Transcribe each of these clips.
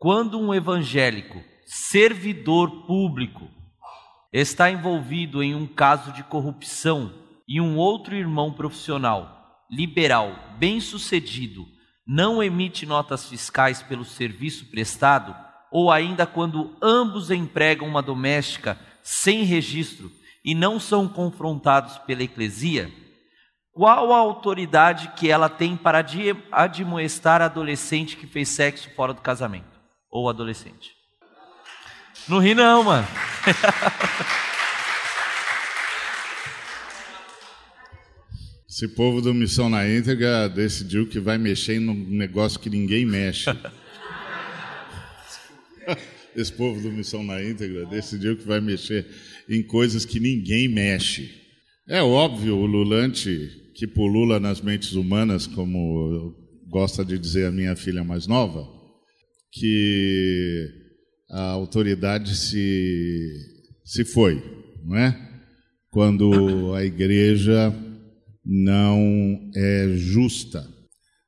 Quando um evangélico, servidor público, está envolvido em um caso de corrupção e um outro irmão profissional, liberal, bem-sucedido, não emite notas fiscais pelo serviço prestado, ou ainda quando ambos empregam uma doméstica sem registro e não são confrontados pela eclesia, qual a autoridade que ela tem para admoestar adolescente que fez sexo fora do casamento? Ou adolescente? Não ri não, mano. Esse povo do Missão na Íntegra decidiu que vai mexer em um negócio que ninguém mexe. Esse povo do Missão na Íntegra decidiu que vai mexer em coisas que ninguém mexe. É óbvio, o Lulante que pulula nas mentes humanas, como gosta de dizer a minha filha mais nova, que a autoridade se, se foi, não é? Quando a igreja não é justa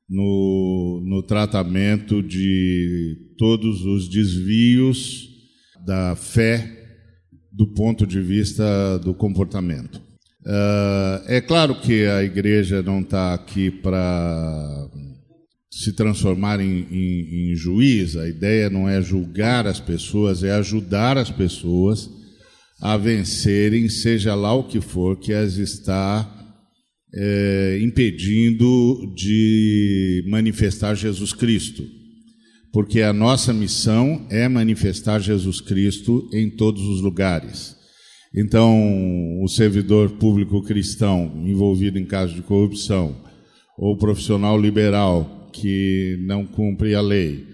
no, no tratamento de todos os desvios da fé do ponto de vista do comportamento. Uh, é claro que a igreja não está aqui para se transformar em, em, em, juiz, a ideia não é julgar as pessoas, é ajudar as pessoas a vencerem, seja lá o que for que as está é, impedindo de manifestar Jesus Cristo. Porque a nossa missão é manifestar Jesus Cristo em todos os lugares. Então, o servidor público cristão envolvido em caso de corrupção, ou profissional liberal que não cumpre a lei,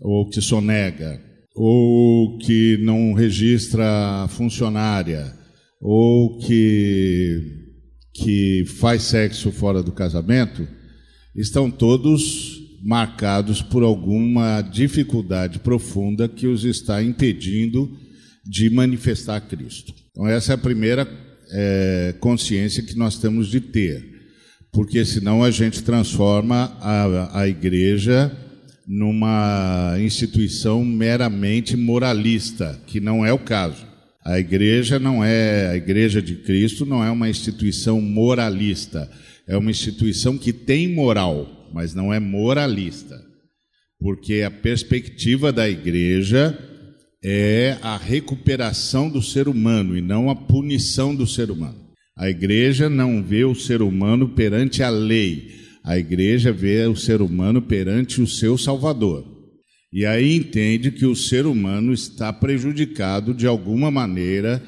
ou que sonega, ou que não registra funcionária, ou que, que faz sexo fora do casamento, estão todos marcados por alguma dificuldade profunda que os está impedindo de manifestar Cristo. Então, essa é a primeira é, consciência que nós temos de ter, porque senão a gente transforma a, a igreja numa instituição meramente moralista, que não é o caso. A igreja não é a igreja de Cristo não é uma instituição moralista, é uma instituição que tem moral, mas não é moralista. Porque a perspectiva da igreja é a recuperação do ser humano e não a punição do ser humano. A igreja não vê o ser humano perante a lei, a igreja vê o ser humano perante o seu Salvador. E aí entende que o ser humano está prejudicado de alguma maneira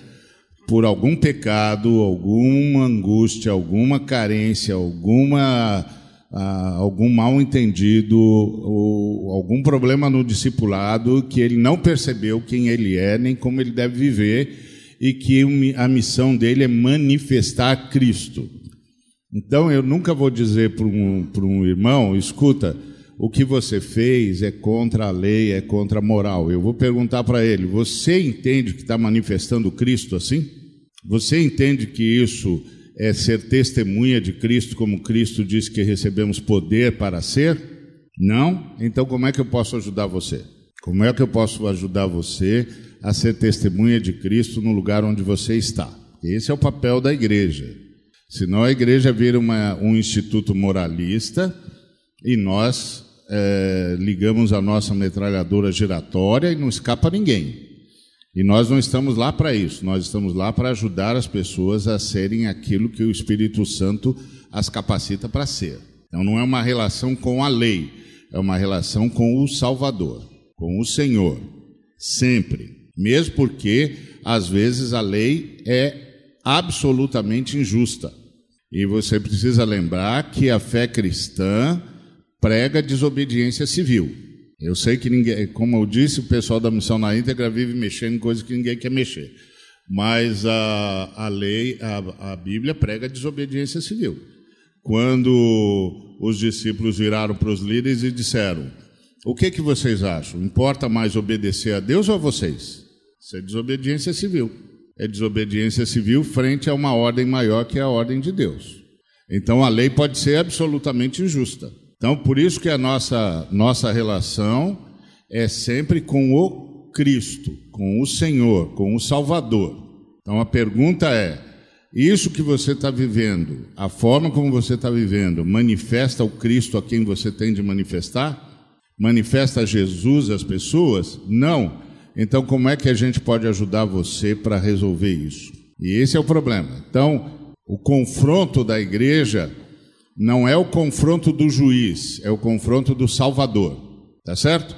por algum pecado, alguma angústia, alguma carência, alguma ah, algum mal entendido ou algum problema no discipulado que ele não percebeu quem ele é nem como ele deve viver e que a missão dele é manifestar Cristo. Então eu nunca vou dizer para um, um irmão, escuta, o que você fez é contra a lei, é contra a moral. Eu vou perguntar para ele: você entende que está manifestando Cristo assim? Você entende que isso é ser testemunha de Cristo, como Cristo disse que recebemos poder para ser? Não? Então, como é que eu posso ajudar você? Como é que eu posso ajudar você a ser testemunha de Cristo no lugar onde você está? Esse é o papel da igreja. Senão a igreja vira uma, um instituto moralista e nós é, ligamos a nossa metralhadora giratória e não escapa ninguém. E nós não estamos lá para isso, nós estamos lá para ajudar as pessoas a serem aquilo que o Espírito Santo as capacita para ser. Então não é uma relação com a lei, é uma relação com o Salvador, com o Senhor, sempre. Mesmo porque, às vezes, a lei é absolutamente injusta. E você precisa lembrar que a fé cristã prega desobediência civil. Eu sei que ninguém, como eu disse, o pessoal da missão na íntegra vive mexendo em coisas que ninguém quer mexer. Mas a, a lei, a, a Bíblia prega desobediência civil. Quando os discípulos viraram para os líderes e disseram: O que, que vocês acham? Importa mais obedecer a Deus ou a vocês? Isso é desobediência civil. É desobediência civil frente a uma ordem maior que é a ordem de Deus. Então a lei pode ser absolutamente injusta. Então, por isso que a nossa, nossa relação é sempre com o Cristo, com o Senhor, com o Salvador. Então a pergunta é: isso que você está vivendo, a forma como você está vivendo, manifesta o Cristo a quem você tem de manifestar? Manifesta Jesus às pessoas? Não. Então, como é que a gente pode ajudar você para resolver isso? E esse é o problema. Então, o confronto da igreja não é o confronto do juiz, é o confronto do Salvador. Tá certo?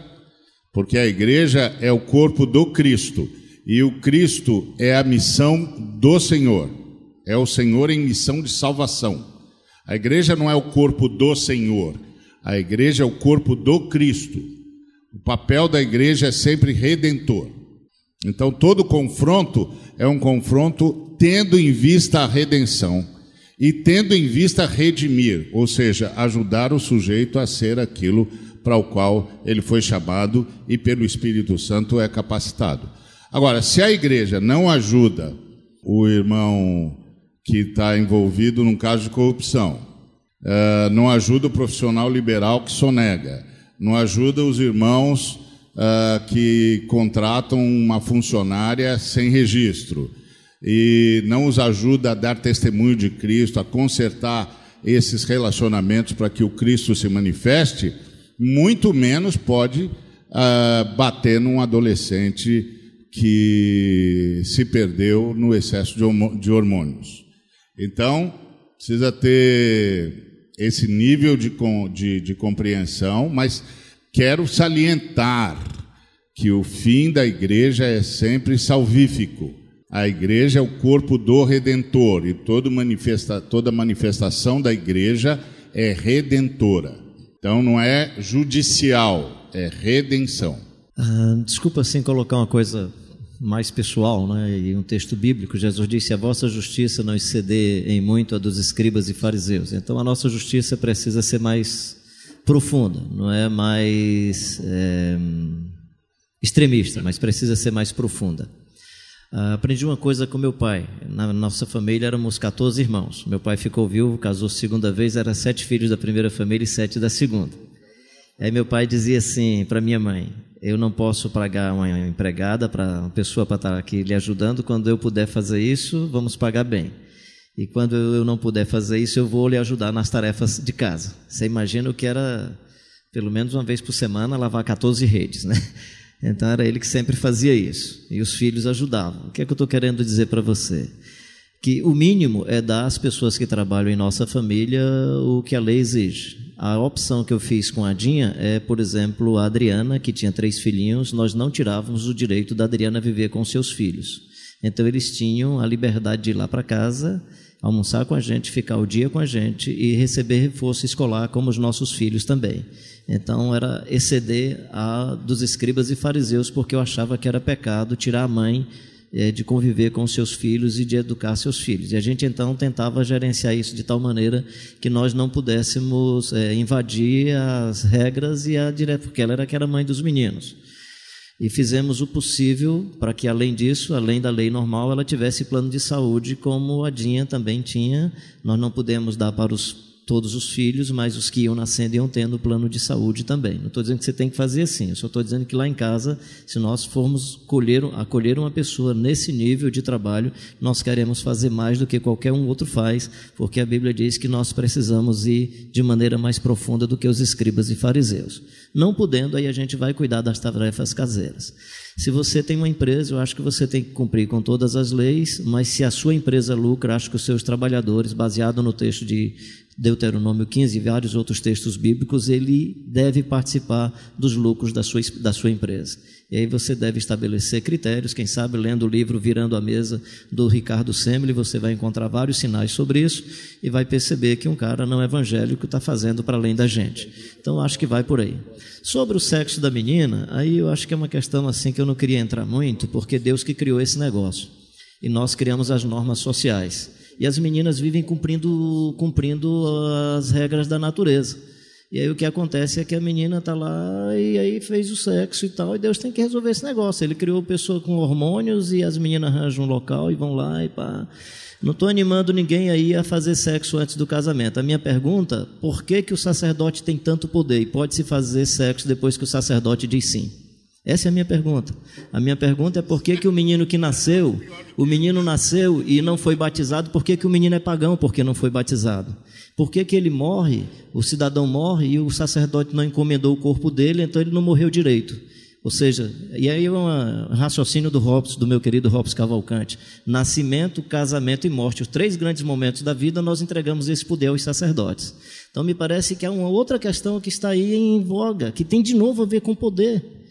Porque a igreja é o corpo do Cristo e o Cristo é a missão do Senhor. É o Senhor em missão de salvação. A igreja não é o corpo do Senhor, a igreja é o corpo do Cristo. O papel da igreja é sempre redentor. Então, todo confronto é um confronto tendo em vista a redenção e tendo em vista redimir, ou seja, ajudar o sujeito a ser aquilo para o qual ele foi chamado e pelo Espírito Santo é capacitado. Agora, se a igreja não ajuda o irmão que está envolvido num caso de corrupção, uh, não ajuda o profissional liberal que sonega, não ajuda os irmãos uh, que contratam uma funcionária sem registro e não os ajuda a dar testemunho de Cristo, a consertar esses relacionamentos para que o Cristo se manifeste, muito menos pode uh, bater num adolescente que se perdeu no excesso de hormônios. Então, precisa ter esse nível de, de, de compreensão, mas quero salientar que o fim da igreja é sempre salvífico. A igreja é o corpo do redentor e toda, manifesta, toda manifestação da igreja é redentora. Então não é judicial, é redenção. Ah, desculpa assim colocar uma coisa mais pessoal, né? e um texto bíblico, Jesus disse: A vossa justiça não exceder em muito a dos escribas e fariseus. Então a nossa justiça precisa ser mais profunda, não é mais é, extremista, mas precisa ser mais profunda. Uh, aprendi uma coisa com meu pai. Na nossa família éramos 14 irmãos. Meu pai ficou viúvo, casou segunda vez, era sete filhos da primeira família e sete da segunda. Aí meu pai dizia assim para minha mãe: eu não posso pagar uma empregada para uma pessoa para estar aqui lhe ajudando. Quando eu puder fazer isso, vamos pagar bem. E quando eu não puder fazer isso, eu vou lhe ajudar nas tarefas de casa. Você imagina o que era, pelo menos uma vez por semana, lavar 14 redes, né? Então era ele que sempre fazia isso. E os filhos ajudavam. O que é que eu estou querendo dizer para você? Que o mínimo é dar às pessoas que trabalham em nossa família o que a lei exige. A opção que eu fiz com a Dinha é, por exemplo, a Adriana, que tinha três filhinhos, nós não tirávamos o direito da Adriana viver com seus filhos. Então eles tinham a liberdade de ir lá para casa, almoçar com a gente, ficar o dia com a gente e receber reforço escolar como os nossos filhos também. Então era exceder a dos escribas e fariseus, porque eu achava que era pecado tirar a mãe é, de conviver com seus filhos e de educar seus filhos. E a gente então tentava gerenciar isso de tal maneira que nós não pudéssemos é, invadir as regras e a direto, porque ela era que era mãe dos meninos. E fizemos o possível para que, além disso, além da lei normal, ela tivesse plano de saúde, como a Dinha também tinha. Nós não pudemos dar para os todos os filhos, mas os que iam nascendo iam tendo plano de saúde também. Não estou dizendo que você tem que fazer assim, eu só estou dizendo que lá em casa, se nós formos colher, acolher uma pessoa nesse nível de trabalho, nós queremos fazer mais do que qualquer um outro faz, porque a Bíblia diz que nós precisamos ir de maneira mais profunda do que os escribas e fariseus. Não podendo, aí a gente vai cuidar das tarefas caseiras. Se você tem uma empresa, eu acho que você tem que cumprir com todas as leis, mas se a sua empresa lucra, acho que os seus trabalhadores, baseado no texto de Deuteronômio 15 e vários outros textos bíblicos, ele deve participar dos lucros da sua, da sua empresa. E aí você deve estabelecer critérios, quem sabe lendo o livro Virando a Mesa do Ricardo Semele, você vai encontrar vários sinais sobre isso e vai perceber que um cara não evangélico está fazendo para além da gente. Então acho que vai por aí. Sobre o sexo da menina, aí eu acho que é uma questão assim que eu não queria entrar muito, porque Deus que criou esse negócio. E nós criamos as normas sociais e as meninas vivem cumprindo, cumprindo as regras da natureza. E aí o que acontece é que a menina está lá e aí fez o sexo e tal, e Deus tem que resolver esse negócio. Ele criou pessoa com hormônios e as meninas arranjam um local e vão lá e pá. Não estou animando ninguém aí a fazer sexo antes do casamento. A minha pergunta, por que, que o sacerdote tem tanto poder e pode se fazer sexo depois que o sacerdote diz sim? Essa é a minha pergunta. A minha pergunta é por que, que o menino que nasceu, o menino nasceu e não foi batizado, por que, que o menino é pagão porque não foi batizado? Por que, que ele morre, o cidadão morre e o sacerdote não encomendou o corpo dele, então ele não morreu direito? Ou seja, e aí é um raciocínio do Robson, do meu querido Robson Cavalcante. Nascimento, casamento e morte. Os três grandes momentos da vida nós entregamos esse poder aos sacerdotes. Então me parece que há uma outra questão que está aí em voga, que tem de novo a ver com poder.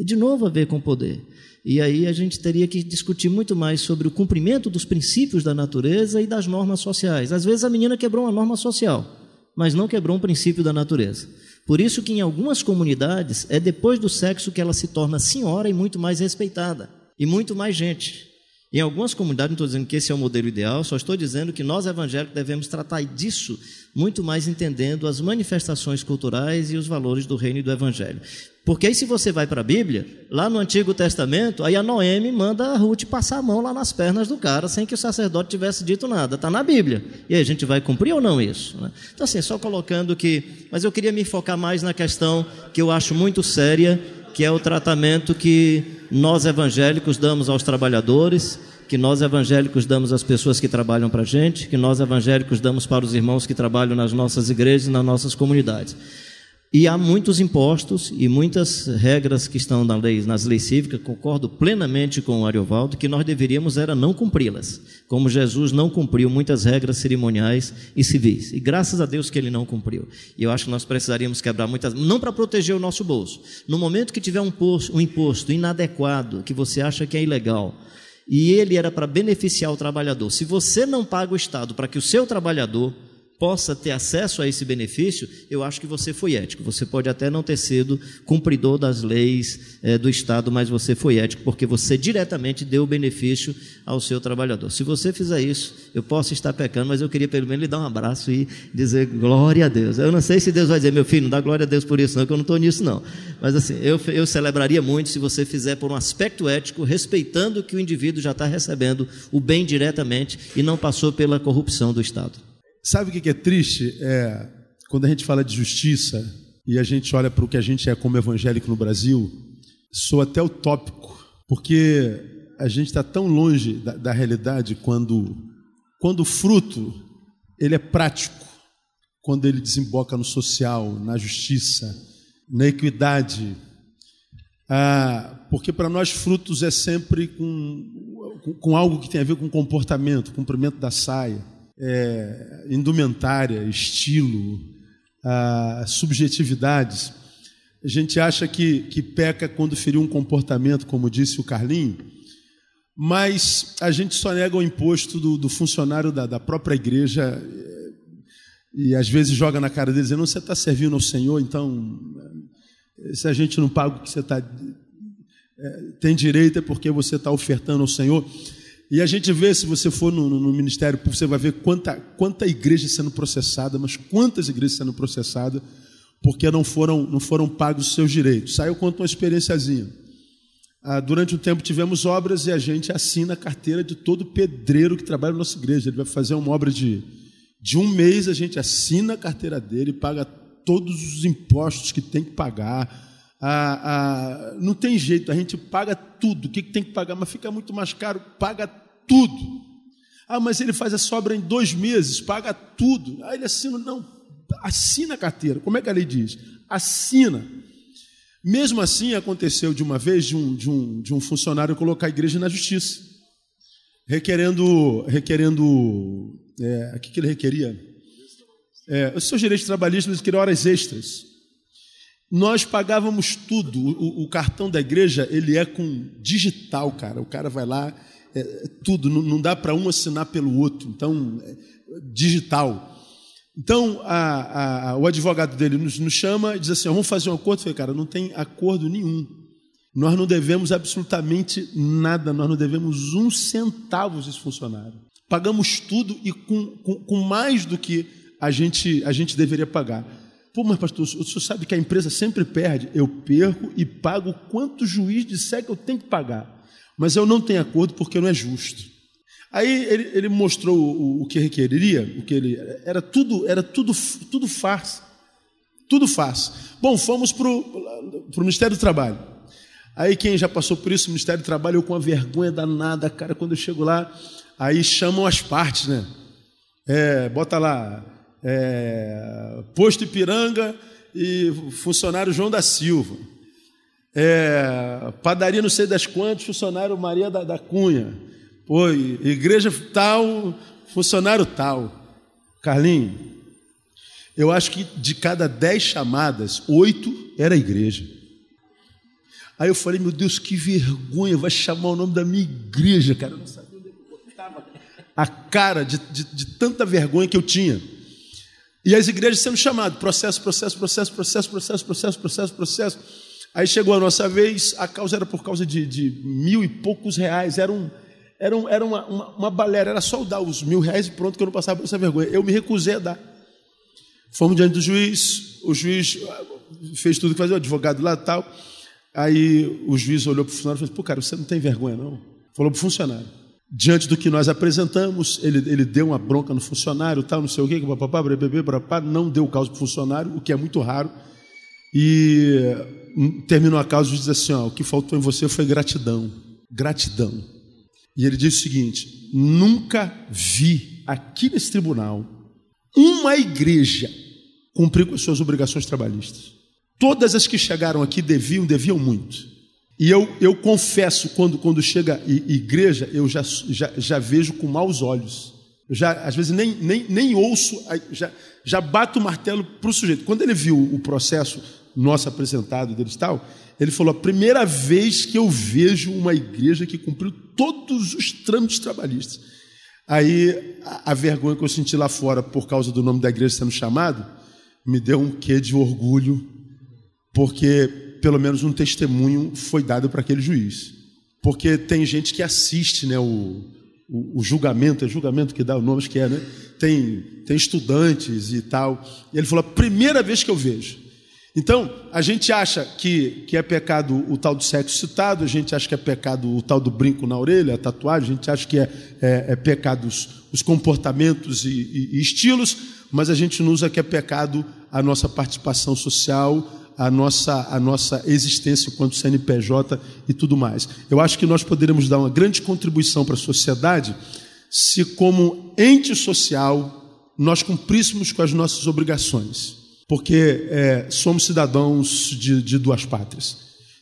Tem de novo a ver com poder. E aí a gente teria que discutir muito mais sobre o cumprimento dos princípios da natureza e das normas sociais. Às vezes a menina quebrou uma norma social, mas não quebrou um princípio da natureza. Por isso que em algumas comunidades é depois do sexo que ela se torna senhora e muito mais respeitada, e muito mais gente. Em algumas comunidades, não estou dizendo que esse é o modelo ideal, só estou dizendo que nós evangélicos devemos tratar disso muito mais entendendo as manifestações culturais e os valores do reino e do evangelho. Porque aí, se você vai para a Bíblia, lá no Antigo Testamento, aí a Noemi manda a Ruth passar a mão lá nas pernas do cara, sem que o sacerdote tivesse dito nada. Está na Bíblia. E aí, a gente vai cumprir ou não isso? Né? Então, assim, só colocando que. Mas eu queria me focar mais na questão que eu acho muito séria, que é o tratamento que nós evangélicos damos aos trabalhadores, que nós evangélicos damos às pessoas que trabalham para a gente, que nós evangélicos damos para os irmãos que trabalham nas nossas igrejas e nas nossas comunidades. E há muitos impostos e muitas regras que estão na lei, nas leis cívicas, concordo plenamente com o Ariovaldo, que nós deveríamos era não cumpri-las, como Jesus não cumpriu muitas regras cerimoniais e civis. E graças a Deus que ele não cumpriu. E eu acho que nós precisaríamos quebrar muitas, não para proteger o nosso bolso. No momento que tiver um, um imposto inadequado, que você acha que é ilegal, e ele era para beneficiar o trabalhador, se você não paga o Estado para que o seu trabalhador possa ter acesso a esse benefício, eu acho que você foi ético. Você pode até não ter sido cumpridor das leis é, do Estado, mas você foi ético, porque você diretamente deu o benefício ao seu trabalhador. Se você fizer isso, eu posso estar pecando, mas eu queria pelo menos lhe dar um abraço e dizer glória a Deus. Eu não sei se Deus vai dizer, meu filho, não dá glória a Deus por isso, não, que eu não estou nisso, não. Mas assim, eu, eu celebraria muito se você fizer por um aspecto ético, respeitando que o indivíduo já está recebendo o bem diretamente e não passou pela corrupção do Estado. Sabe o que é triste? É quando a gente fala de justiça e a gente olha para o que a gente é como evangélico no Brasil, sou até utópico, porque a gente está tão longe da, da, realidade quando, quando o fruto ele é prático, quando ele desemboca no social, na justiça, na equidade. Ah, porque para nós frutos é sempre com, com, com algo que tem a ver com comportamento, cumprimento da saia é, indumentária, estilo, a, subjetividades. A gente acha que, que peca quando feriu um comportamento, como disse o Carlinho, mas a gente só nega o imposto do, do funcionário da, da, própria igreja é, e às vezes joga na cara dele dizendo: você está servindo ao Senhor, então se a gente não paga o que você está. É, tem direito é porque você está ofertando ao Senhor. E a gente vê, se você for no, no, Ministério Público, você vai ver quanta, quanta igreja sendo processada, mas quantas igrejas sendo processadas porque não foram, não foram pagos os seus direitos. Saiu conta uma experiênciazinha. Ah, durante o tempo tivemos obras e a gente assina a carteira de todo pedreiro que trabalha na nossa igreja. Ele vai fazer uma obra de, de um mês, a gente assina a carteira dele, paga todos os impostos que tem que pagar. Ah, ah, não tem jeito, a gente paga tudo. O que, que tem que pagar? Mas fica muito mais caro, paga tudo. Ah, mas ele faz a sobra em dois meses, paga tudo. Aí ele assina, não, assina a carteira. Como é que a lei diz? Assina. Mesmo assim, aconteceu de uma vez de um, de um, de um funcionário colocar a igreja na justiça, requerendo, requerendo, é, o que, que ele requeria? É, os seus direitos trabalhistas, ele queria horas extras. Nós pagávamos tudo. O, o, cartão da igreja ele é com digital, cara. O cara vai lá, é, tudo. Não, não dá para um assinar pelo outro. Então, é, digital. Então, a, a, o advogado dele nos, nos, chama e diz assim: vamos fazer um acordo. Eu falei, cara, não tem acordo nenhum. Nós não devemos absolutamente nada. Nós não devemos um centavo desse funcionário. Pagamos tudo e com, com, com mais do que a gente, a gente deveria pagar. Pô, mas pastor, o senhor sabe que a empresa sempre perde. Eu perco e pago quanto o juiz disser que eu tenho que pagar. Mas eu não tenho acordo porque não é justo. Aí ele, ele mostrou o, o, que requeriria, o que ele era tudo, era tudo, tudo farsa, tudo farsa. Bom, fomos para o Ministério do Trabalho. Aí quem já passou por isso, o Ministério do Trabalho, eu com uma vergonha danada, cara, quando eu chego lá, aí chamam as partes, né? É, bota lá, é, posto Ipiranga e funcionário João da Silva. É, padaria não sei das quantas, funcionário Maria da, da Cunha. Pô, igreja tal, funcionário tal. Carlinho, eu acho que de cada dez chamadas, oito era igreja. Aí eu falei, meu Deus, que vergonha, vai chamar o nome da minha igreja, cara. Eu não sabia onde eu botava a cara de, de, de tanta vergonha que eu tinha. E as igrejas sendo chamadas, processo, processo, processo, processo, processo, processo, processo, processo. Aí chegou a nossa vez, a causa era por causa de, de mil e poucos reais, era, um, era, um, era uma, uma, uma balera, era só dar os mil reais e pronto que eu não passava por essa vergonha. Eu me recusei a dar. Fomos diante do juiz, o juiz ah, fez tudo que fazia, o advogado lá e tal. Aí o juiz olhou para o funcionário e falou: Pô, cara, você não tem vergonha, não? Falou para o funcionário. Diante do que nós apresentamos, ele, ele deu uma bronca no funcionário, tal, não sei o quê, papapá, bebê, papapá, não deu causa para o funcionário, o que é muito raro. E hum, terminou a causa e disse assim: ó, o que faltou em você foi gratidão. Gratidão. E ele disse o seguinte: nunca vi aqui nesse tribunal uma igreja cumprir com as suas obrigações trabalhistas. Todas as que chegaram aqui deviam, deviam muito. E eu, eu confesso, quando, quando chega igreja, eu já, já, já vejo com maus olhos. Eu já, às vezes, nem, nem, nem ouço, já, já bato o martelo para o sujeito. Quando ele viu o processo nosso apresentado deles tal, ele falou: a primeira vez que eu vejo uma igreja que cumpriu todos os trâmites trabalhistas. Aí a, a vergonha que eu senti lá fora por causa do nome da igreja sendo chamado, me deu um quê de orgulho, porque pelo menos um testemunho foi dado para aquele juiz. Porque tem gente que assiste né, o, o, julgamento, é julgamento que dá o nome, que é, né? Tem, tem estudantes e tal. E ele falou: primeira vez que eu vejo. Então, a gente acha que, que é pecado o tal do sexo citado, a gente acha que é pecado o tal do brinco na orelha, a tatuagem, a gente acha que é, é, é pecado os, os comportamentos e, e, e estilos, mas a gente não usa que é pecado a nossa participação social, a nossa, a nossa existência enquanto CNPJ e tudo mais. Eu acho que nós poderíamos dar uma grande contribuição para a sociedade se, como ente social, nós cumpríssemos com as nossas obrigações, porque é, somos cidadãos de, de, duas pátrias.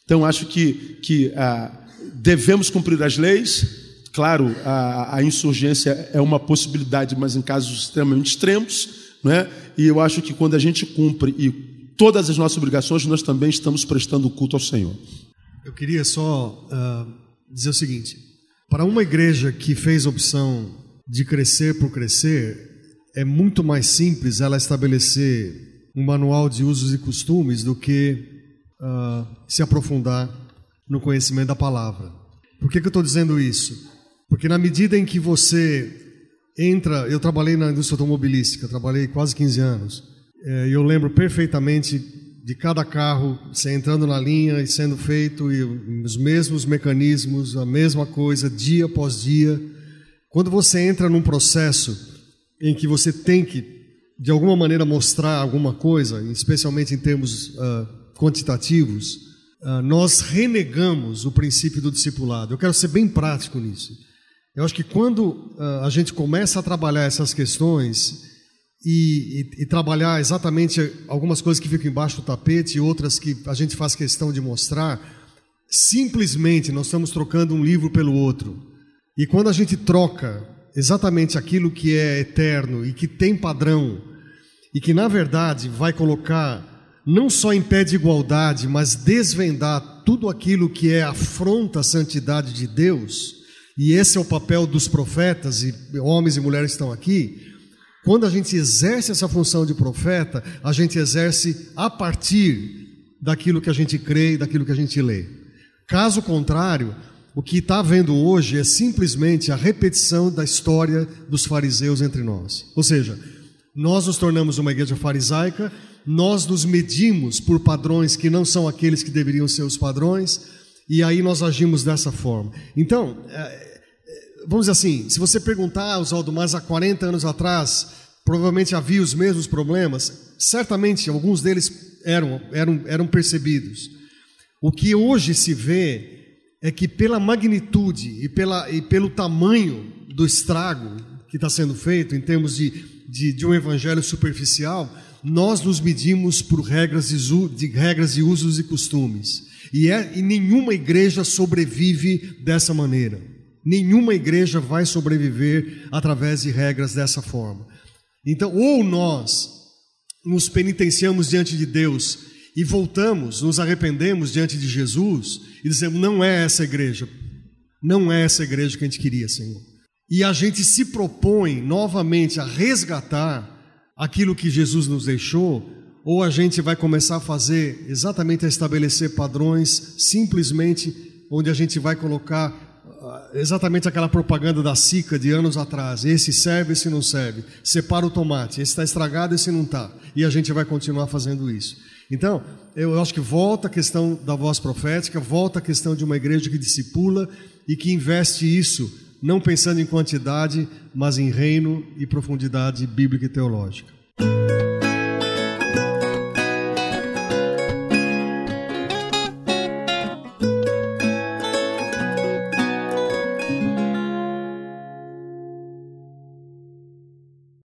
Então, acho que, que ah, devemos cumprir as leis. Claro, a, a insurgência é uma possibilidade, mas em casos extremamente extremos. Não é? E eu acho que quando a gente cumpre e todas as nossas obrigações, nós também estamos prestando culto ao Senhor. Eu queria só uh, dizer o seguinte: para uma igreja que fez a opção de crescer por crescer, é muito mais simples ela estabelecer um manual de usos e costumes do que uh, se aprofundar no conhecimento da palavra. Por que, que eu estou dizendo isso? Porque na medida em que você entra, eu trabalhei na indústria automobilística, trabalhei quase 15 anos. É, eu lembro perfeitamente de cada carro você entrando na linha e sendo feito e os mesmos mecanismos, a mesma coisa dia após dia. Quando você entra num processo em que você tem que de alguma maneira mostrar alguma coisa, especialmente em termos uh, quantitativos, uh, nós renegamos o princípio do discipulado. Eu quero ser bem prático nisso. Eu acho que quando uh, a gente começa a trabalhar essas questões, e, e, e, trabalhar exatamente algumas coisas que ficam embaixo do tapete e outras que a gente faz questão de mostrar, simplesmente nós estamos trocando um livro pelo outro. E quando a gente troca exatamente aquilo que é eterno e que tem padrão, e que na verdade vai colocar não só em pé de igualdade, mas desvendar tudo aquilo que é afronta à santidade de Deus, e esse é o papel dos profetas e homens e mulheres que estão aqui, quando a gente exerce essa função de profeta, a gente exerce a partir daquilo que a gente crê e daquilo que a gente lê. Caso contrário, o que está vendo hoje é simplesmente a repetição da história dos fariseus entre nós. Ou seja, nós nos tornamos uma igreja farisaica, nós nos medimos por padrões que não são aqueles que deveriam ser os padrões, e aí nós agimos dessa forma. Então, é, vamos dizer assim, se você perguntar, Oswaldo, mais há 40 anos atrás, provavelmente havia os mesmos problemas, certamente alguns deles eram, eram, eram percebidos. O que hoje se vê é que, pela magnitude e, pela, e pelo tamanho do estrago que está sendo feito em termos de, de, de, um evangelho superficial, nós nos medimos por regras de, de regras de usos e costumes. E, é, e nenhuma igreja sobrevive dessa maneira. Nenhuma igreja vai sobreviver através de regras dessa forma. Então, ou nós nos penitenciamos diante de Deus e voltamos, nos arrependemos diante de Jesus e dizemos: não é essa igreja, não é essa igreja que a gente queria, Senhor. E a gente se propõe novamente a resgatar aquilo que Jesus nos deixou, ou a gente vai começar a fazer exatamente a estabelecer padrões simplesmente onde a gente vai colocar exatamente aquela propaganda da Sica de anos atrás. Esse serve, esse não serve. Separa o tomate. Esse está estragado, esse não está. E a gente vai continuar fazendo isso. Então, eu acho que volta a questão da voz profética, volta a questão de uma igreja que discipula e que investe isso, não pensando em quantidade, mas em reino e profundidade bíblica e teológica.